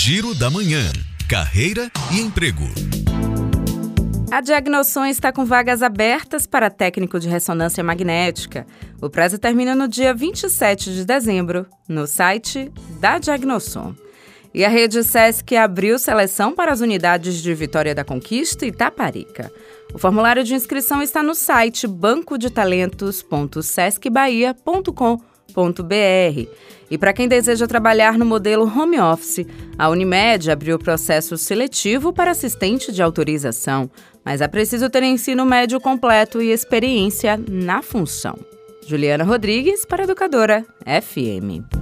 Giro da Manhã. Carreira e emprego. A Diagnoson está com vagas abertas para técnico de ressonância magnética. O prazo termina no dia 27 de dezembro, no site da Diagnoson. E a rede SESC abriu seleção para as unidades de Vitória da Conquista e Taparica. O formulário de inscrição está no site bancodetalentos.sescbahia.com.br. E para quem deseja trabalhar no modelo home office, a Unimed abriu o processo seletivo para assistente de autorização, mas é preciso ter ensino médio completo e experiência na função. Juliana Rodrigues, para Educadora FM.